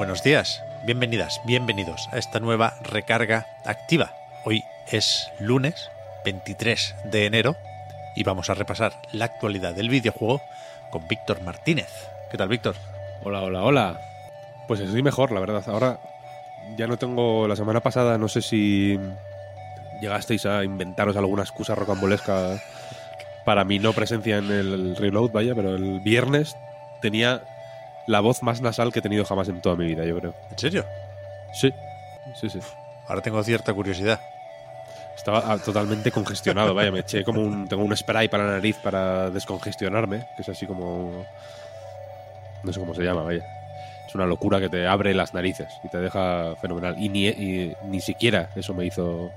Buenos días, bienvenidas, bienvenidos a esta nueva recarga activa. Hoy es lunes 23 de enero y vamos a repasar la actualidad del videojuego con Víctor Martínez. ¿Qué tal, Víctor? Hola, hola, hola. Pues estoy mejor, la verdad. Ahora ya no tengo. La semana pasada no sé si llegasteis a inventaros alguna excusa rocambolesca para mi no presencia en el reload, vaya, pero el viernes tenía la voz más nasal que he tenido jamás en toda mi vida, yo creo. ¿En serio? Sí, sí, sí. Ahora tengo cierta curiosidad. Estaba ah, totalmente congestionado, vaya, me eché como un. Tengo un spray para la nariz para descongestionarme, que es así como. No sé cómo se llama, vaya. Es una locura que te abre las narices y te deja fenomenal. Y ni, y ni siquiera eso me hizo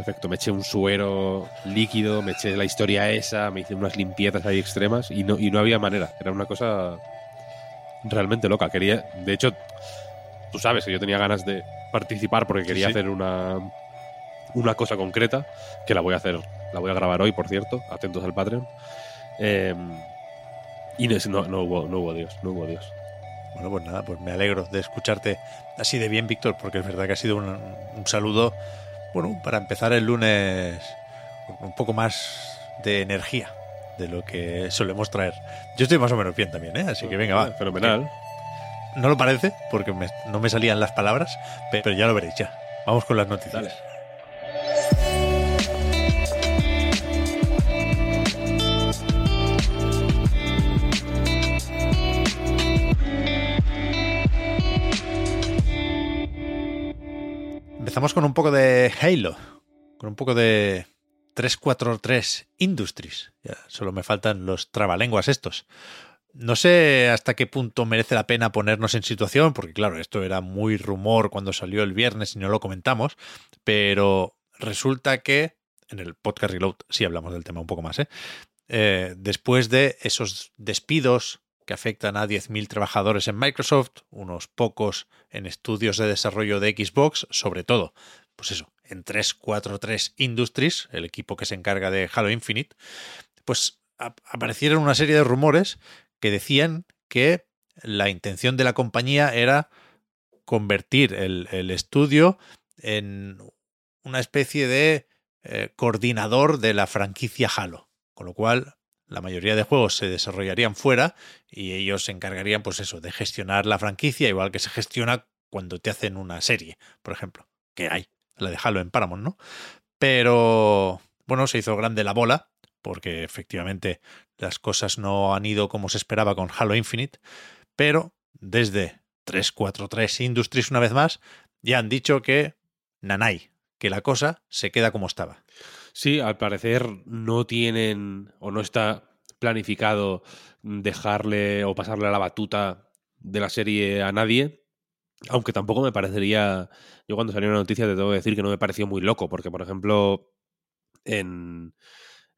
efecto. Me eché un suero líquido, me eché la historia esa, me hice unas limpiezas ahí extremas y no, y no había manera. Era una cosa realmente loca. Quería, de hecho, tú sabes que yo tenía ganas de participar porque quería sí. hacer una, una cosa concreta, que la voy a hacer, la voy a grabar hoy, por cierto, atentos al Patreon. Eh, y no, no, hubo, no hubo Dios, no hubo Dios. Bueno, pues nada, pues me alegro de escucharte así de bien, Víctor, porque es verdad que ha sido un, un saludo, bueno, para empezar el lunes un poco más de energía de lo que solemos traer. Yo estoy más o menos bien también, ¿eh? Así que venga, va. Fenomenal. No lo parece, porque me- no me salían las palabras, pe- pero ya lo veréis ya. Vamos con las noticias. Dale. Empezamos con un poco de Halo, con un poco de 343 Industries. Ya solo me faltan los trabalenguas estos. No sé hasta qué punto merece la pena ponernos en situación, porque claro, esto era muy rumor cuando salió el viernes y no lo comentamos, pero resulta que en el podcast Reload sí hablamos del tema un poco más, ¿eh? Eh, después de esos despidos que afectan a 10.000 trabajadores en Microsoft, unos pocos en estudios de desarrollo de Xbox, sobre todo, pues eso, en 343 Industries, el equipo que se encarga de Halo Infinite, pues ap- aparecieron una serie de rumores que decían que la intención de la compañía era convertir el, el estudio en una especie de eh, coordinador de la franquicia Halo, con lo cual la mayoría de juegos se desarrollarían fuera y ellos se encargarían, pues eso, de gestionar la franquicia, igual que se gestiona cuando te hacen una serie, por ejemplo, que hay, la de Halo en Paramount, ¿no? Pero, bueno, se hizo grande la bola, porque efectivamente las cosas no han ido como se esperaba con Halo Infinite, pero desde 343 Industries una vez más ya han dicho que nanay, que la cosa se queda como estaba. Sí, al parecer no tienen o no está planificado dejarle o pasarle la batuta de la serie a nadie. Aunque tampoco me parecería. Yo cuando salió la noticia te tengo que decir que no me pareció muy loco, porque por ejemplo, en.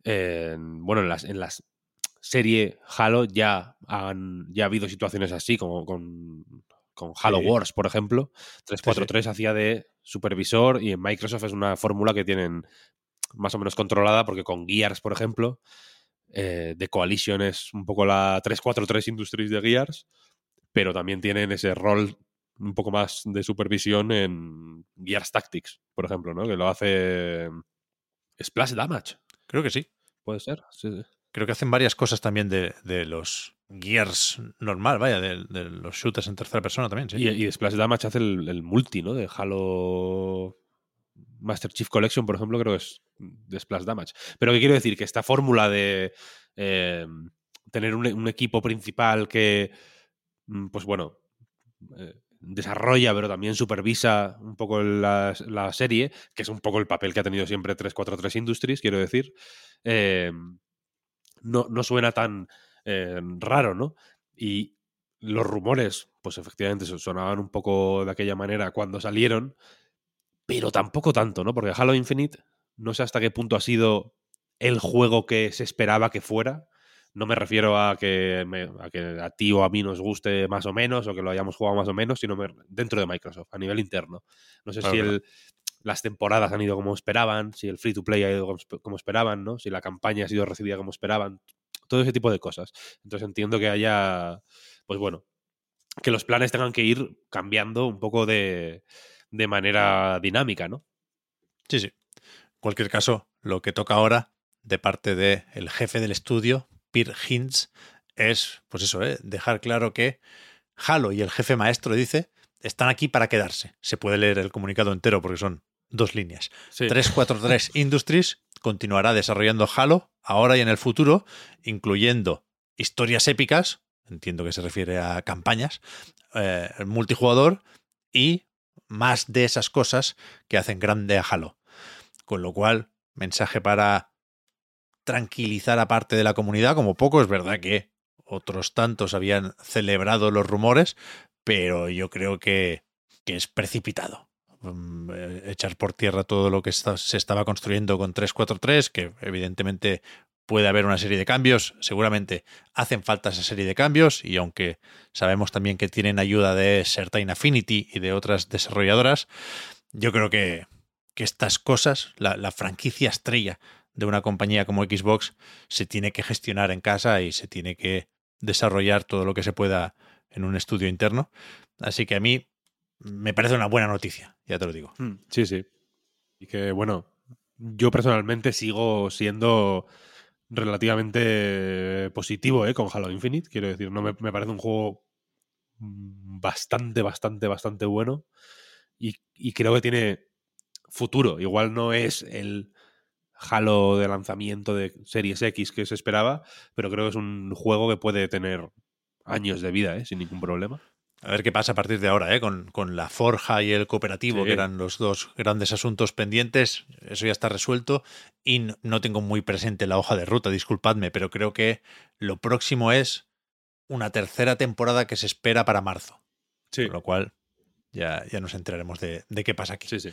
en- bueno, en las, en las serie Halo ya han ya ha habido situaciones así, como con, con Halo Sí. Wars, por ejemplo. 343 hacía de supervisor y en Microsoft es una fórmula que tienen más o menos controlada porque con Gears, por ejemplo, eh, The Coalition es un poco la 343 Industries de Gears, pero también tienen ese rol un poco más de supervisión en Gears Tactics, por ejemplo, ¿no? Que lo hace Splash Damage, Creo que sí. puede ser. Sí, sí. Creo que hacen varias cosas también de, de los Gears normal, vaya, de, de los shooters en tercera persona también, sí. Y, y Splash Damage hace el, el multi, ¿no? De Halo Master Chief Collection, por ejemplo, creo que es de Splash Damage. Pero que quiero decir que esta fórmula de eh, tener un, un equipo principal que, mm, pues bueno, eh, desarrolla, pero también supervisa un poco la, la serie, que es un poco el papel que ha tenido siempre 343 Industries, quiero decir, eh, no, no suena tan eh, raro, ¿no? Y los rumores, pues efectivamente sonaban un poco de aquella manera cuando salieron, pero tampoco tanto, ¿no? Porque Halo Infinite, no sé hasta qué punto ha sido el juego que se esperaba que fuera. No me refiero a que, a, que a ti o a mí nos guste más o menos o que lo hayamos jugado más o menos, sino dentro de Microsoft, a nivel interno. No sé si el, las temporadas han ido como esperaban, si el free to play ha ido como esperaban, ¿no? Si la campaña ha sido recibida como esperaban, todo ese tipo de cosas. Entonces entiendo que haya, pues bueno, que los planes tengan que ir cambiando un poco de, de manera dinámica, ¿no? Sí, sí. En cualquier caso, lo que toca ahora de parte del jefe del estudio, Peter Hintz, es, pues eso, ¿eh? dejar claro que Halo y el jefe maestro dice, están aquí para quedarse. Se puede leer el comunicado entero porque son dos líneas. 343 Industries continuará desarrollando Halo ahora y en el futuro, incluyendo historias épicas, entiendo que se refiere a campañas, eh, multijugador y más de esas cosas que hacen grande a Halo. Con lo cual, mensaje para tranquilizar a parte de la comunidad, como poco, es verdad que otros tantos habían celebrado los rumores, pero yo creo que, es precipitado. Mm, eh, echar por tierra todo lo que se estaba construyendo con 343, que evidentemente puede haber una serie de cambios, seguramente hacen falta esa serie de cambios y aunque sabemos también que tienen ayuda de Certain Affinity y de otras desarrolladoras, yo creo que, estas cosas, la, la franquicia estrella de una compañía como Xbox se tiene que gestionar en casa y se tiene que desarrollar todo lo que se pueda en un estudio interno. Así que a mí me parece una buena noticia, ya te lo digo. Hmm, sí, sí. Y que, bueno, yo personalmente sigo siendo relativamente positivo ¿eh? con Halo Infinite. Quiero decir, no me, me parece un juego bastante, bastante, bastante bueno. Y, y, creo que tiene futuro. Igual no es el Halo de lanzamiento de Series X que se esperaba, pero creo que es un juego que puede tener años de vida, ¿eh? sin ningún problema. A ver qué pasa a partir de ahora, ¿eh? con, con la forja y el cooperativo, que eran los dos grandes asuntos pendientes. Eso ya está resuelto y no tengo muy presente la hoja de ruta, disculpadme, pero creo que lo próximo es una tercera temporada que se espera para marzo. Sí. Con lo cual ya, ya nos enteraremos de, de qué pasa aquí. Sí, sí.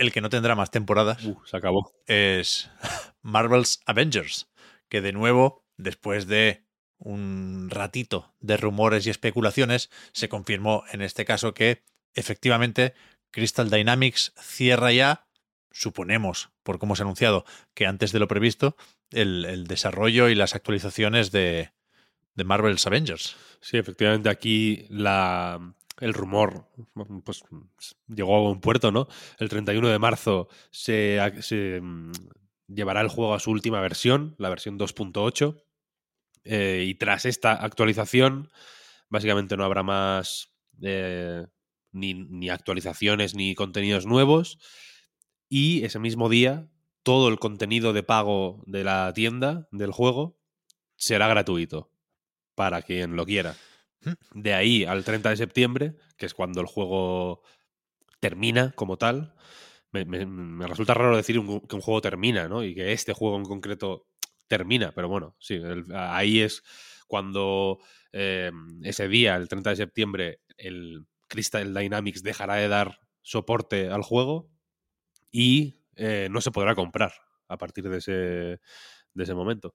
El que no tendrá más temporadas uh, se acabó. es Marvel's Avengers, que de nuevo, después de un ratito de rumores y especulaciones, se confirmó en este caso que efectivamente Crystal Dynamics cierra ya, suponemos, por cómo se ha anunciado, que antes de lo previsto, el, desarrollo y las actualizaciones de, de Marvel's Avengers. Sí, efectivamente aquí la, el rumor pues, llegó a un puerto, ¿no? El 31 de marzo se, mm, llevará el juego a su última versión, la versión 2.8. Eh, y tras esta actualización, básicamente no habrá más eh, ni, actualizaciones ni contenidos nuevos. Y ese mismo día, todo el contenido de pago de la tienda del juego será gratuito para quien lo quiera. De ahí al 30 de septiembre, que es cuando el juego termina como tal, me, resulta raro decir que un juego termina, ¿no? Y que este juego en concreto termina, pero bueno, sí, ahí es cuando eh, ese día, el 30 de septiembre, el Crystal Dynamics dejará de dar soporte al juego y eh, no se podrá comprar a partir de ese, de ese momento.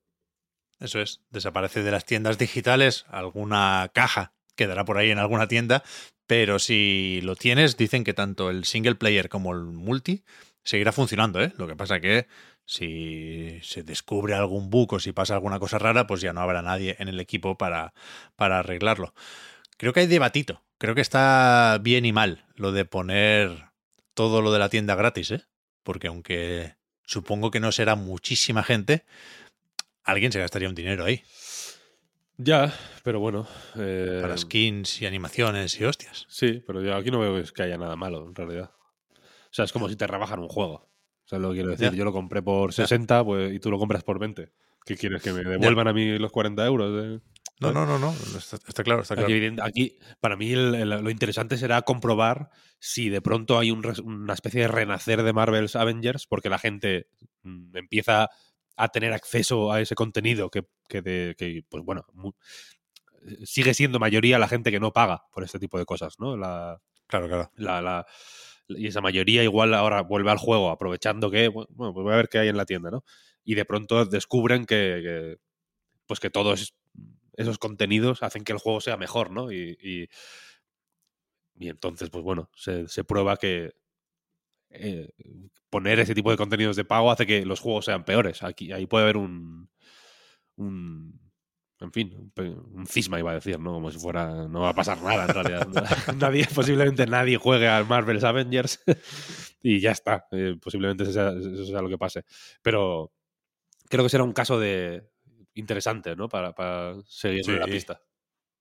Eso es, desaparece de las tiendas digitales, alguna caja quedará por ahí en alguna tienda, pero si lo tienes, dicen que tanto el single player como el multi seguirá funcionando, ¿eh? Lo que pasa que si se descubre algún bug o si pasa alguna cosa rara, pues ya no habrá nadie en el equipo para, para arreglarlo. Creo que hay debatito. Creo que está bien y mal lo de poner todo lo de la tienda gratis, ¿eh? Porque aunque supongo que no será muchísima gente, alguien se gastaría un dinero ahí. Ya, pero bueno. Para eh, skins y animaciones y hostias. Sí, pero yo aquí no veo que haya nada malo, en realidad. O sea, es como si te rebajan un juego. O sea, lo que quiero decir. Yo lo compré por 60 pues, y tú lo compras por 20. ¿Qué quieres? ¿Que me devuelvan a mí los 40 euros? No, no, no, no. Está, claro, está claro. Aquí, para mí, lo interesante será comprobar si de pronto hay una especie de renacer de Marvel's Avengers, porque la gente mm, empieza a tener acceso a ese contenido que, que, de, que pues bueno, sigue siendo mayoría la gente que no paga por este tipo de cosas, ¿no? La, Claro, claro. la, la- y esa mayoría igual ahora vuelve al juego aprovechando que, bueno, pues voy a ver qué hay en la tienda, ¿no? Y de pronto descubren que, que, pues que todos esos contenidos hacen que el juego sea mejor, ¿no? Y, y, y entonces, pues bueno, se, se prueba que eh, poner ese tipo de contenidos de pago hace que los juegos sean peores. Aquí, ahí puede haber un, un en fin, un, cisma iba a decir, ¿no? Como si fuera, no va a pasar nada en realidad. nadie, posiblemente nadie juegue al Marvel's Avengers y ya está. Eh, posiblemente eso sea, eso sea lo que pase. Pero creo que será un caso de interesante, ¿no? Para, para seguir la Sí. pista.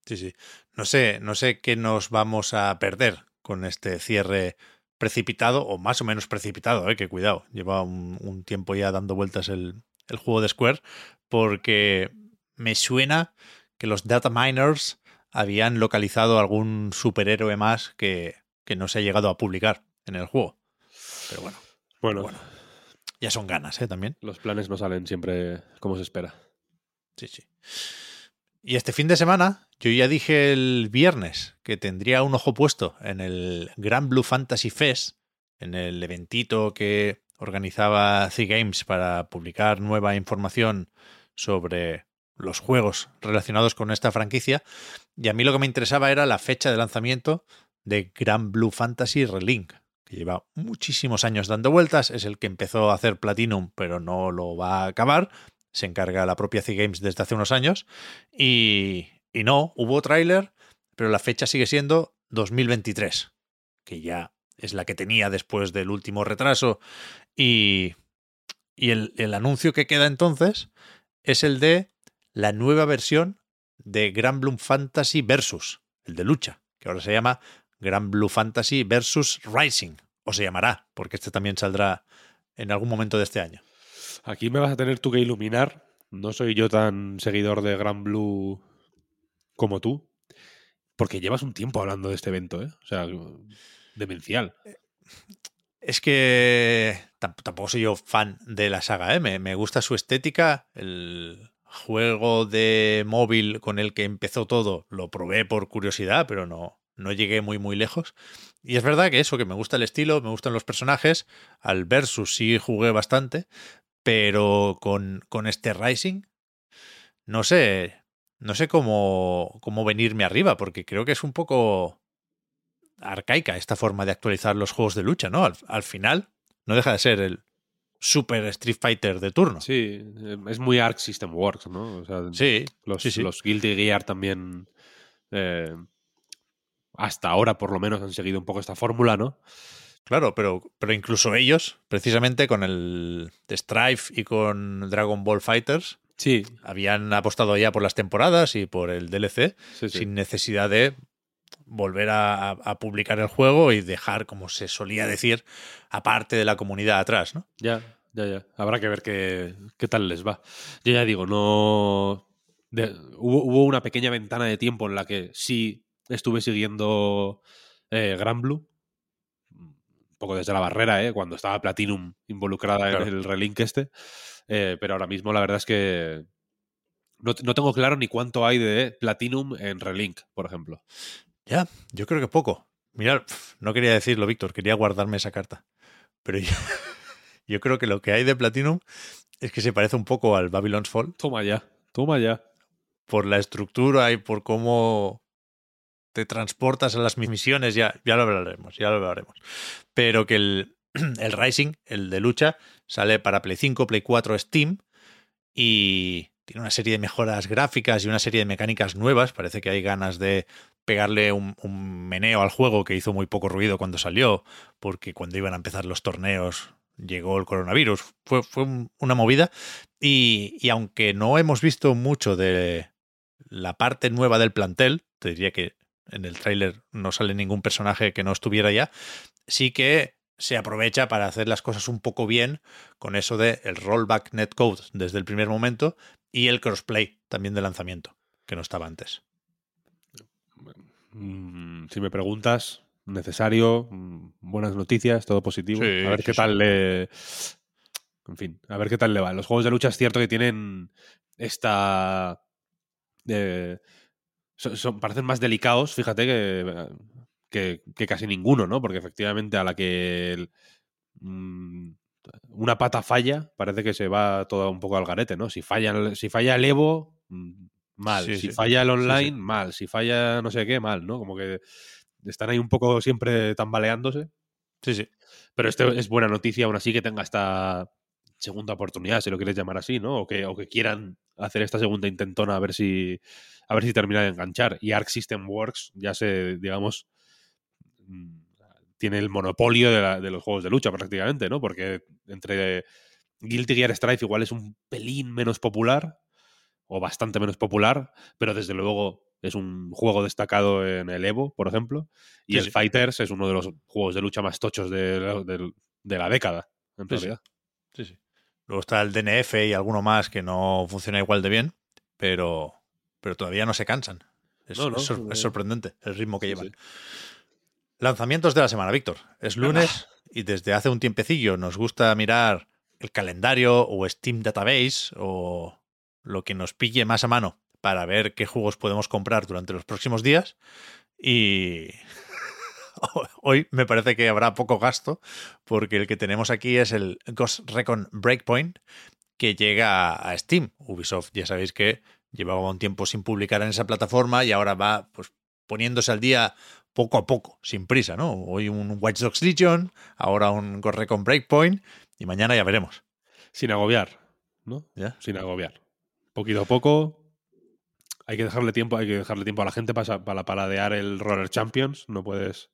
Sí, sí. No sé, no sé qué nos vamos a perder con este cierre precipitado o más o menos precipitado, ¿eh? que cuidado, lleva un, un tiempo ya dando vueltas el, el juego de Square, porque me suena que los data miners habían localizado algún superhéroe más que, que no se ha llegado a publicar en el juego. Pero bueno, Bueno, Bueno. ya son ganas, ¿eh? También. los planes no salen siempre como se espera. Sí, sí. Y este fin de semana, yo ya dije el viernes que tendría un ojo puesto en el Grand Blue Fantasy Fest, en el eventito que organizaba C-Games para publicar nueva información sobre los juegos relacionados con esta franquicia. Y a mí lo que me interesaba era la fecha de lanzamiento de Grand Blue Fantasy Relink, que lleva muchísimos años dando vueltas, es el que empezó a hacer Platinum, pero no lo va a acabar se encarga la propia C-Games desde hace unos años. Y, y no, hubo tráiler, pero la fecha sigue siendo 2023, que ya es la que tenía después del último retraso. Y, y el, el anuncio que queda entonces es el de la nueva versión de Grand Blue Fantasy Versus, el de lucha, que ahora se llama Grand Blue Fantasy Versus Rising, o se llamará, porque este también saldrá en algún momento de este año. Aquí me vas a tener tú que iluminar. No soy yo tan seguidor de Gran Blue como tú. Porque llevas un tiempo hablando de este evento, ¿eh? O sea, demencial. Es que tamp- tampoco soy yo fan de la saga, ¿eh? me, me gusta su estética. El juego de móvil con el que empezó todo lo probé por curiosidad, pero no, no llegué muy, muy lejos. Y es verdad que eso, que me gusta el estilo, me gustan los personajes. Al Versus sí jugué bastante, pero con, con este Rising, no sé, no sé cómo, cómo venirme arriba, porque creo que es un poco arcaica esta forma de actualizar los juegos de lucha, ¿no? Al, al final no deja de ser el Super Street Fighter de turno. Sí, eh, es muy Arc System Works, ¿no? O sea, sí, los, sí, sí. los Guilty Gear también. eh, hasta ahora, por lo menos, han seguido un poco esta fórmula, ¿no? Claro, pero, pero incluso ellos, precisamente con el Strife y con Dragon Ball Fighters, Sí, habían apostado ya por las temporadas y por el DLC sí, sí. sin necesidad de volver a, a publicar el juego y dejar, como se solía decir, aparte de la comunidad atrás, ¿no? Ya, ya, ya. Habrá que ver qué, qué tal les va. Yo ya digo, no. de- hubo, hubo una pequeña ventana de tiempo en la que sí estuve siguiendo eh, Gran Blue. Un poco desde la barrera, ¿eh? Cuando estaba Platinum involucrada Claro. en el relink este. Eh, pero ahora mismo la verdad es que. No, no tengo claro ni cuánto hay de Platinum en Relink, por ejemplo. Ya, yo creo que poco. Mira, pf, no quería decirlo, Víctor, quería guardarme esa carta. Pero yo, yo creo que lo que hay de Platinum es que se parece un poco al Babylon's Fall Toma ya, toma ya. por la estructura y por cómo te transportas a las misiones, ya, ya lo hablaremos, ya lo hablaremos. Pero que el, el Rising, el de lucha, sale para Play 5, Play 4, Steam y tiene una serie de mejoras gráficas y una serie de mecánicas nuevas. Parece que hay ganas de pegarle un, un meneo al juego que hizo muy poco ruido cuando salió, porque cuando iban a empezar los torneos llegó el coronavirus. Fue, fue un- una movida. Y, y aunque no hemos visto mucho de la parte nueva del plantel, te diría que en el tráiler no sale ningún personaje que no estuviera ya, sí que se aprovecha para hacer las cosas un poco bien con eso de el rollback netcode desde el primer momento y el crossplay también de lanzamiento, que no estaba antes. Mm, si me preguntas, necesario, mm, buenas noticias, todo positivo. Sí, a ver sí, qué sí. tal le. En fin, a ver qué tal le va. Los juegos de lucha es cierto que tienen esta. eh, son, son- parecen más delicados, fíjate, que, que, que casi ninguno, ¿no? Porque efectivamente a la que el- mm, una pata falla, parece que se va todo un poco al garete, ¿no? Si falla, el- si falla el Evo, mm, mal. Sí, si sí. falla el online, sí. mal. Si falla no sé qué, mal, ¿no? Como que están ahí un poco siempre tambaleándose. Sí, sí. Pero esto es buena noticia, aún así, que tenga esta segunda oportunidad, si lo quieres llamar así, ¿no? O que, o que quieran hacer esta segunda intentona a ver si a ver si termina de enganchar. Y Arc System Works ya se, digamos, mm, tiene el monopolio de, la- de los juegos de lucha prácticamente, ¿no? Porque entre Guilty Gear Strife igual es un pelín menos popular, o bastante menos popular, pero desde luego es un juego destacado en el Evo, por ejemplo, y Sí, el sí. Fighters es uno de los juegos de lucha más tochos de, la- del- de la década, en sí. realidad. Sí, sí. Luego está el DNF y alguno más que no funciona igual de bien, pero, pero todavía no se cansan. Es, No, no, es sor- eh, es sorprendente el ritmo que sí, llevan. sí. Lanzamientos de la semana, Víctor. Es lunes y desde hace un tiempecillo nos gusta mirar el calendario o Steam Database o lo que nos pille más a mano para ver qué juegos podemos comprar durante los próximos días. Y hoy me parece que habrá poco gasto porque el que tenemos aquí es el Ghost Recon Breakpoint que llega a Steam. Ubisoft ya sabéis que llevaba un tiempo sin publicar en esa plataforma y ahora va pues poniéndose al día poco a poco, sin prisa, ¿no? Hoy un Watch Dogs Legion, ahora un Ghost Recon Breakpoint y mañana ya veremos. Sin agobiar, ¿no? ¿Ya? Sin agobiar. Poquito a poco. Hay que dejarle tiempo, hay que dejarle tiempo a la gente para, para paladear el Roller Champions. No puedes,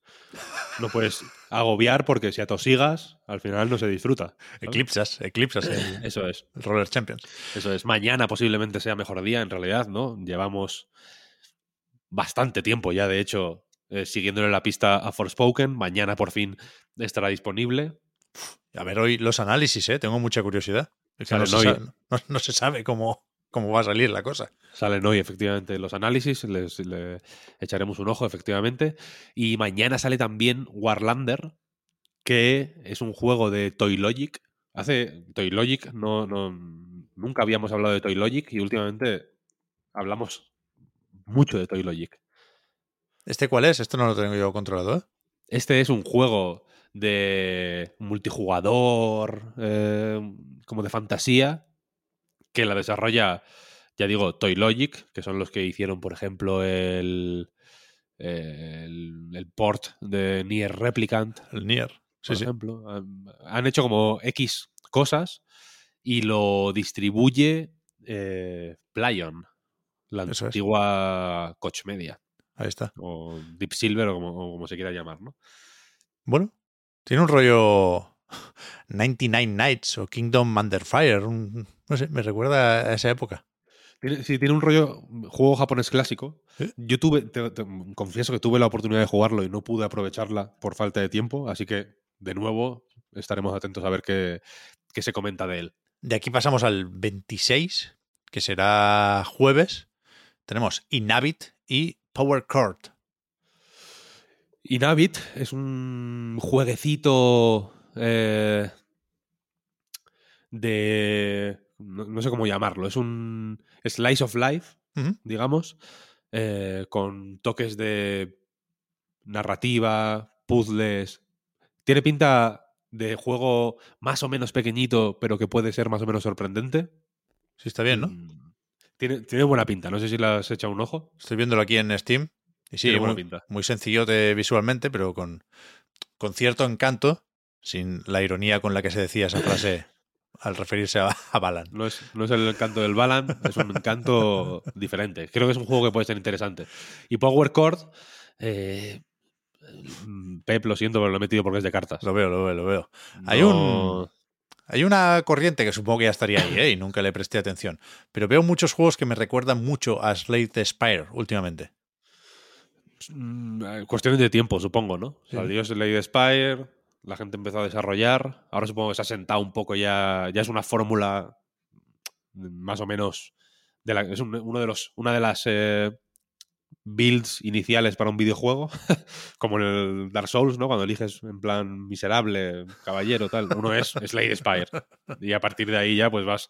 no puedes agobiar porque si atosigas, al final no se disfruta. ¿sabes? Eclipsas, eclipsas el, Eso es. el Roller Champions. Eso es. Mañana posiblemente sea mejor día, en realidad, ¿no? Llevamos bastante tiempo ya, de hecho, eh, siguiéndole la pista a Forspoken. Mañana por fin estará disponible. A ver hoy los análisis, ¿eh? Tengo mucha curiosidad. Es que no, Salen se hoy. sabe, no- no se sabe cómo, cómo va a salir la cosa. Salen hoy, efectivamente, los análisis. Les, le echaremos un ojo, efectivamente. Y mañana sale también Warlander, que es un juego de Toy Logic. Hace Toy Logic, no, no, nunca habíamos hablado de Toy Logic y últimamente hablamos mucho de Toy Logic. ¿Este cuál es? Esto no lo tengo yo controlado, ¿eh? Este es un juego de multijugador, eh, como de fantasía, que la desarrolla, ya digo, Toy Logic, que son los que hicieron, por ejemplo, el, el, el port de Nier Replicant, El Nier. Por sí. ejemplo. Han, han hecho como X cosas y lo distribuye eh, Plaion, la Eso es. antigua Coach Media, Ahí está. o Deep Silver, o como, o como se quiera llamar, ¿no? Bueno, tiene un rollo 99 Nights o Kingdom Under Fire. un- no sé, me recuerda a esa época. Tiene, sí, tiene un rollo juego japonés clásico. ¿Eh? Yo tuve, te- te- confieso que tuve la oportunidad de jugarlo y no pude aprovecharla por falta de tiempo, así que de nuevo estaremos atentos a ver qué, qué se comenta de él. De aquí pasamos al 26, que será jueves. Tenemos Inhabit y Power Chord. Inhabit es un jueguecito eh, de... No, no sé cómo llamarlo. Es un slice of life, digamos, eh, con toques de narrativa, puzzles. Tiene pinta de juego más o menos pequeñito, pero que puede ser más o menos sorprendente. Sí, está bien, ¿no? Mm, Tiene, tiene buena pinta. No sé si le has echado un ojo. Estoy viéndolo aquí en Steam. Y sí, Tiene buena muy, pinta. muy sencillote visualmente, pero con, con cierto encanto, sin la ironía con la que se decía esa frase al referirse a, a Balan. No es, no es el encanto del Balan, es un encanto diferente. Creo que es un juego que puede ser interesante. Y Power Chord, eh, Pep, lo siento, pero lo he metido porque es de cartas. Lo veo, lo veo, lo veo. Hay un- Hay una corriente que supongo que ya estaría ahí, ¿eh? y nunca le presté atención. Pero veo muchos juegos que me recuerdan mucho a Slay the Spire últimamente. Mm, eh, Cuestiones de tiempo, supongo, ¿no? Sí. Salió Slade Spire, la gente empezó a desarrollar. Ahora supongo que se ha sentado un poco ya. Ya es una fórmula más o menos. De la, es un- uno de los, una de las eh, builds iniciales para un videojuego, como en el Dark Souls, ¿no? Cuando eliges en plan miserable, caballero, tal. Uno es Slade Spire. Y a partir de ahí ya pues vas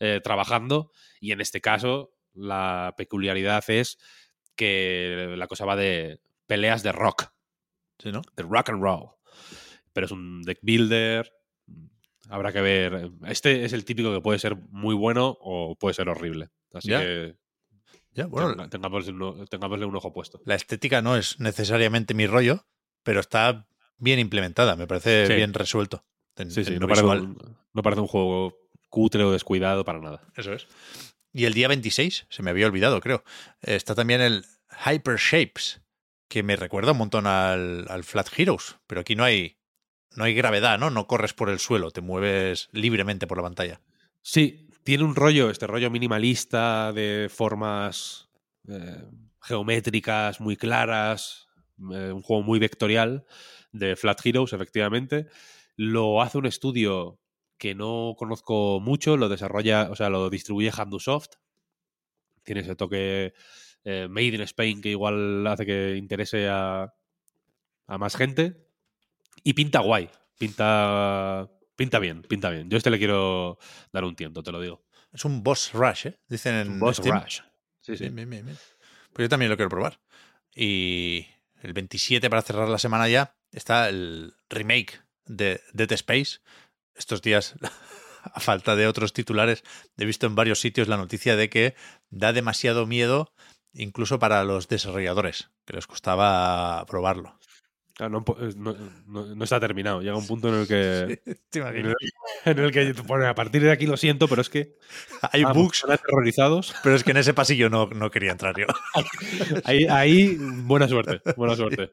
eh, trabajando. Y en este caso, la peculiaridad es que la cosa va de peleas de rock. Sí, ¿no? De rock and roll. Pero es un deck builder. Habrá que ver. Este es el típico que puede ser muy bueno o puede ser horrible. Así Ya. que Ya, bueno, tenga- tengámosle, un, tengámosle un ojo puesto. la estética no es necesariamente mi rollo, pero está bien implementada, me parece Sí. bien resuelto. en- Sí, sí, no parece, un, no parece un juego cutre o descuidado para nada. Eso es. Y el día 26, se me había olvidado, creo, está también el Hyper Shapes, que me recuerda un montón al, al Flat Heroes, pero aquí no hay, no hay gravedad, ¿no? No corres por el suelo, te mueves libremente por la pantalla. Sí, tiene un rollo, este rollo minimalista de formas eh, geométricas muy claras, eh, un juego muy vectorial de Flat Heroes, efectivamente. Lo hace un estudio que no conozco mucho, lo desarrolla, o sea, lo distribuye Handusoft. Tiene ese toque eh, Made in Spain que igual hace que interese a, a más gente. Y pinta guay, pinta, pinta bien, pinta bien. Yo a este le quiero dar un tiento, te lo digo. Es un boss rush, ¿eh? Dicen en Boss Steam. Rush. Sí, sí. Bien, bien, bien, bien. Pues yo también lo quiero probar. Y el 27, para cerrar la semana ya, está el remake de Dead Space. Estos días, a falta de otros titulares, he visto en varios sitios la noticia de que da demasiado miedo incluso para los desarrolladores, que les costaba probarlo. Ah, no, po- no- no- no está terminado. Llega un punto en el que. ¿Te En el, en el que a partir de aquí lo siento, pero es que. Hay vamos, bugs, aterrorizados. pero es que en ese pasillo no, no quería entrar yo. Ahí, ahí, buena suerte. Buena suerte.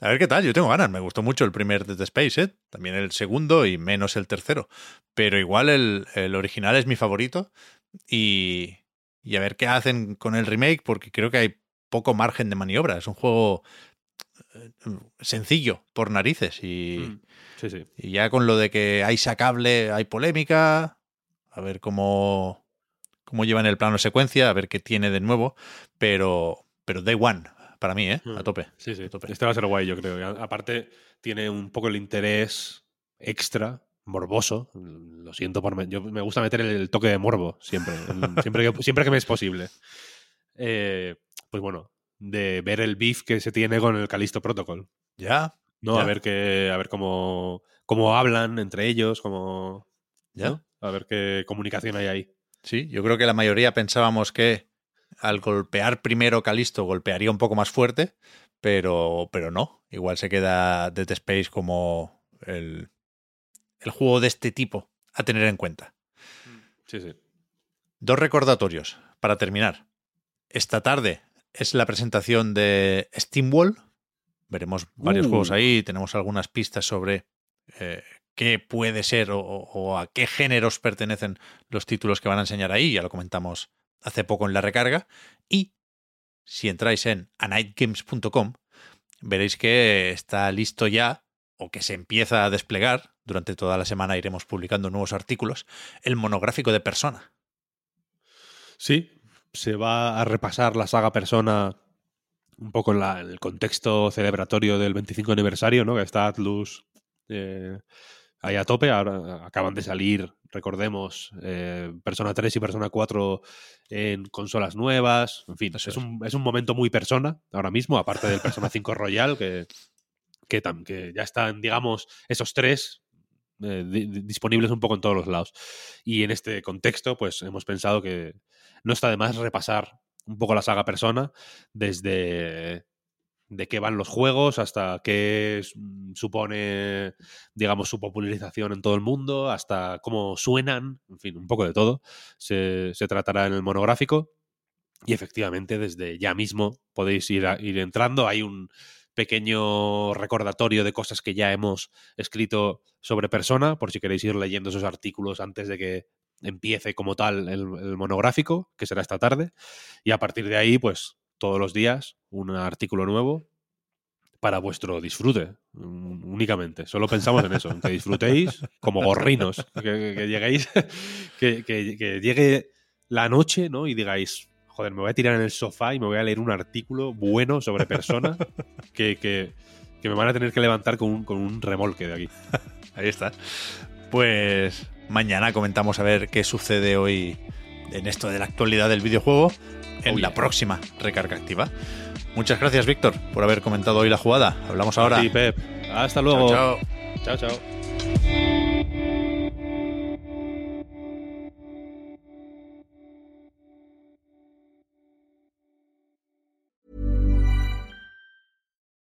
A ver qué tal, yo tengo ganas. Me gustó mucho el primer Dead Space, ¿eh? también el segundo y menos el tercero. Pero igual el, el original es mi favorito. Y, y a ver qué hacen con el remake, porque creo que hay poco margen de maniobra. Es un juego sencillo, por narices. Y, Mm, Sí, sí. y ya con lo de que hay sacable, hay polémica. A ver cómo, cómo llevan el plano secuencia, a ver qué tiene de nuevo. Pero, pero Day One, para mí, ¿eh? A Mm. tope. Sí, sí. a tope. Este va a ser guay, yo creo. A- aparte, tiene un poco el interés extra, morboso. Lo siento por. me- Yo me gusta meter el, el toque de morbo siempre. siempre, que, siempre que me es posible. Eh, pues bueno, de ver el beef que se tiene con el Calisto Protocol. Ya, ¿no? Ya. A ver que, a ver cómo, cómo hablan entre ellos, cómo. ya. ¿no? A ver qué comunicación hay ahí. Sí, yo creo que la mayoría pensábamos que al golpear primero Calisto golpearía un poco más fuerte, pero, pero no. Igual se queda Dead Space como el, el juego de este tipo a tener en cuenta. Sí, sí. Dos recordatorios para terminar. Esta tarde es la presentación de SteamWall. Veremos varios Uh. juegos ahí, tenemos algunas pistas sobre eh, qué puede ser o, o- o a qué géneros pertenecen los títulos que van a enseñar ahí. Ya lo comentamos hace poco en la recarga. Y si entráis en anightgames.com, veréis que está listo ya o que se empieza a desplegar. Durante toda la semana iremos publicando nuevos artículos. El monográfico de persona. Sí, se va a repasar la saga Persona un poco en, la- en el contexto celebratorio del 25 aniversario, ¿no? Que está Atlus eh, ahí a tope. Ahora acaban de salir, recordemos, eh, Persona 3 y Persona 4 en consolas nuevas. En fin, es es. un, es un momento muy Persona ahora mismo, aparte del Persona 5 Royal, que, que, tam- que ya están, digamos, esos tres eh, di- di- disponibles un poco en todos los lados. Y en este contexto, pues hemos pensado que no está de más repasar un poco la saga Persona desde de qué van los juegos hasta qué mm, supone, digamos, su popularización en todo el mundo, hasta cómo suenan, en fin, un poco de todo. Se, se tratará en el monográfico. Y efectivamente, desde ya mismo podéis ir, ir entrando. Hay un pequeño recordatorio de cosas que ya hemos escrito sobre persona, por si queréis ir leyendo esos artículos antes de que empiece como tal el, monográfico, que será esta tarde. Y a partir de ahí, pues todos los días un artículo nuevo para vuestro disfrute, únicamente. Solo pensamos en eso, en que disfrutéis como gorrinos, que, lleguéis, que llegue la noche, ¿no? Y digáis, joder, me voy a tirar en el sofá y me voy a leer un artículo bueno sobre personas que, que, que me van a tener que levantar con un, con un remolque de aquí. Ahí está. Pues mañana comentamos a ver qué sucede hoy en esto de la actualidad del videojuego en la próxima recarga activa. Muchas gracias, Víctor, por haber comentado hoy la jugada. Hablamos ahora. Sí, Pep. Hasta luego. Chao, chao. chao. chao.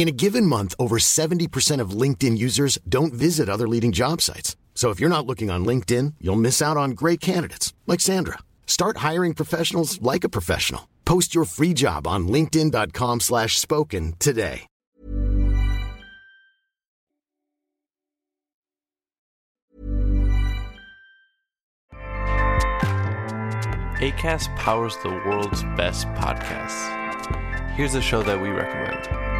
In a given month, over 70% of LinkedIn users don't visit other leading job sites. So if you're not looking on LinkedIn, you'll miss out on great candidates like Sandra. Start hiring professionals like a professional. Post your free job on linkedin.com/spoken slash spoken today. ACAST powers the world's best podcasts. Here's a show that we recommend.